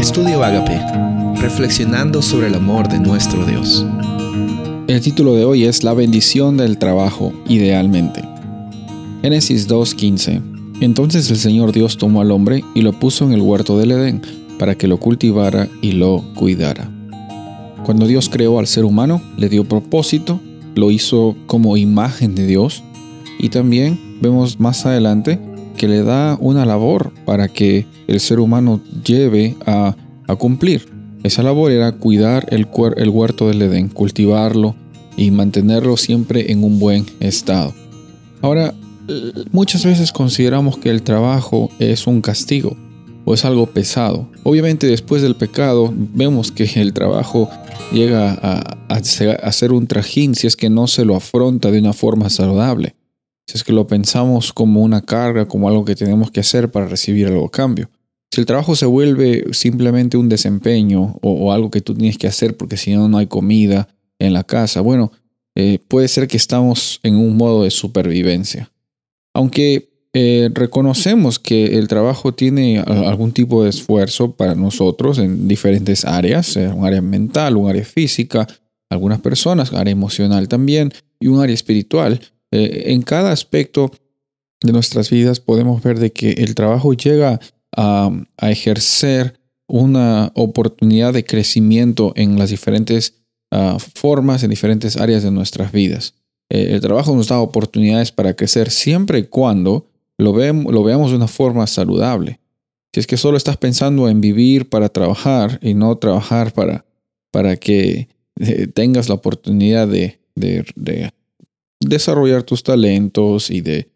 Estudio Agape, reflexionando sobre el amor de nuestro Dios. El título de hoy es La bendición del trabajo, idealmente. Génesis 2.15. Entonces el Señor Dios tomó al hombre y lo puso en el huerto del Edén, para que lo cultivara y lo cuidara. Cuando Dios creó al ser humano, le dio propósito, lo hizo como imagen de Dios, y también vemos más adelante que le da una labor para que el ser humano lleve a, cumplir. Esa labor era cuidar el, huerto del Edén, cultivarlo y mantenerlo siempre en un buen estado. Ahora, muchas veces consideramos que el trabajo es un castigo o es algo pesado. Obviamente después del pecado vemos que el trabajo llega a, a, ser un trajín si es que no se lo afronta de una forma saludable es que lo pensamos como una carga, como algo que tenemos que hacer para recibir algo a cambio. Si el trabajo se vuelve simplemente un desempeño o, algo que tú tienes que hacer porque si no no hay comida en la casa, bueno, eh, puede ser que estamos en un modo de supervivencia. Aunque eh, reconocemos que el trabajo tiene algún tipo de esfuerzo para nosotros en diferentes áreas, un área mental, un área física, algunas personas, área emocional también y un área espiritual. Eh, en cada aspecto de nuestras vidas podemos ver de que el trabajo llega a, ejercer una oportunidad de crecimiento en las diferentes ah, formas, en diferentes áreas de nuestras vidas. Eh, el trabajo nos da oportunidades para crecer siempre y cuando lo, lo veamos de una forma saludable. Si es que solo estás pensando en vivir para trabajar y no trabajar para, para que eh, tengas la oportunidad de desarrollar tus talentos y de,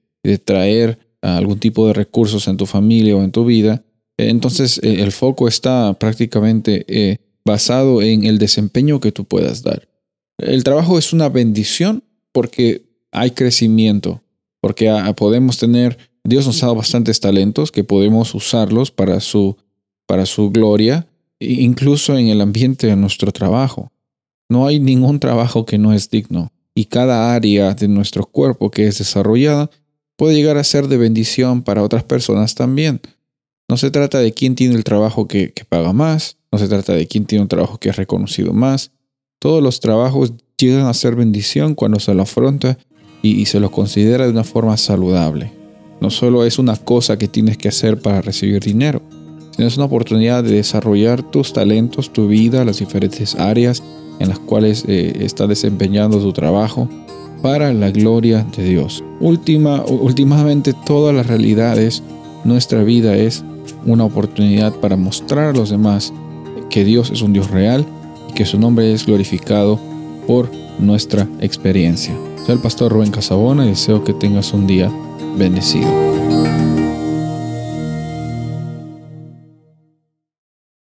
traer algún tipo de recursos en tu familia o en tu vida, eh, entonces eh, el foco está prácticamente eh, basado en el desempeño que tú puedas dar. El trabajo es una bendición porque hay crecimiento, porque podemos tener, Dios nos ha dado bastantes talentos que podemos usarlos para su, para su gloria, incluso en el ambiente de nuestro trabajo. No hay ningún trabajo que no es digno y cada área de nuestro cuerpo que es desarrollada puede llegar a ser de bendición para otras personas también. No se trata de quién tiene el trabajo que, paga más, no se trata de quién tiene un trabajo que es reconocido más. Todos los trabajos llegan a ser bendición cuando se lo afronta y, y se lo considera de una forma saludable. No solo es una cosa que tienes que hacer para recibir dinero, sino es una oportunidad de desarrollar tus talentos, tu vida, las diferentes áreas en las cuales eh, está desempeñando su trabajo para la gloria de Dios. Última, últimamente todas las realidades, nuestra vida es una oportunidad para mostrar a los demás que Dios es un Dios real y que su nombre es glorificado por nuestra experiencia. Soy el pastor Rubén Casabona y deseo que tengas un día bendecido.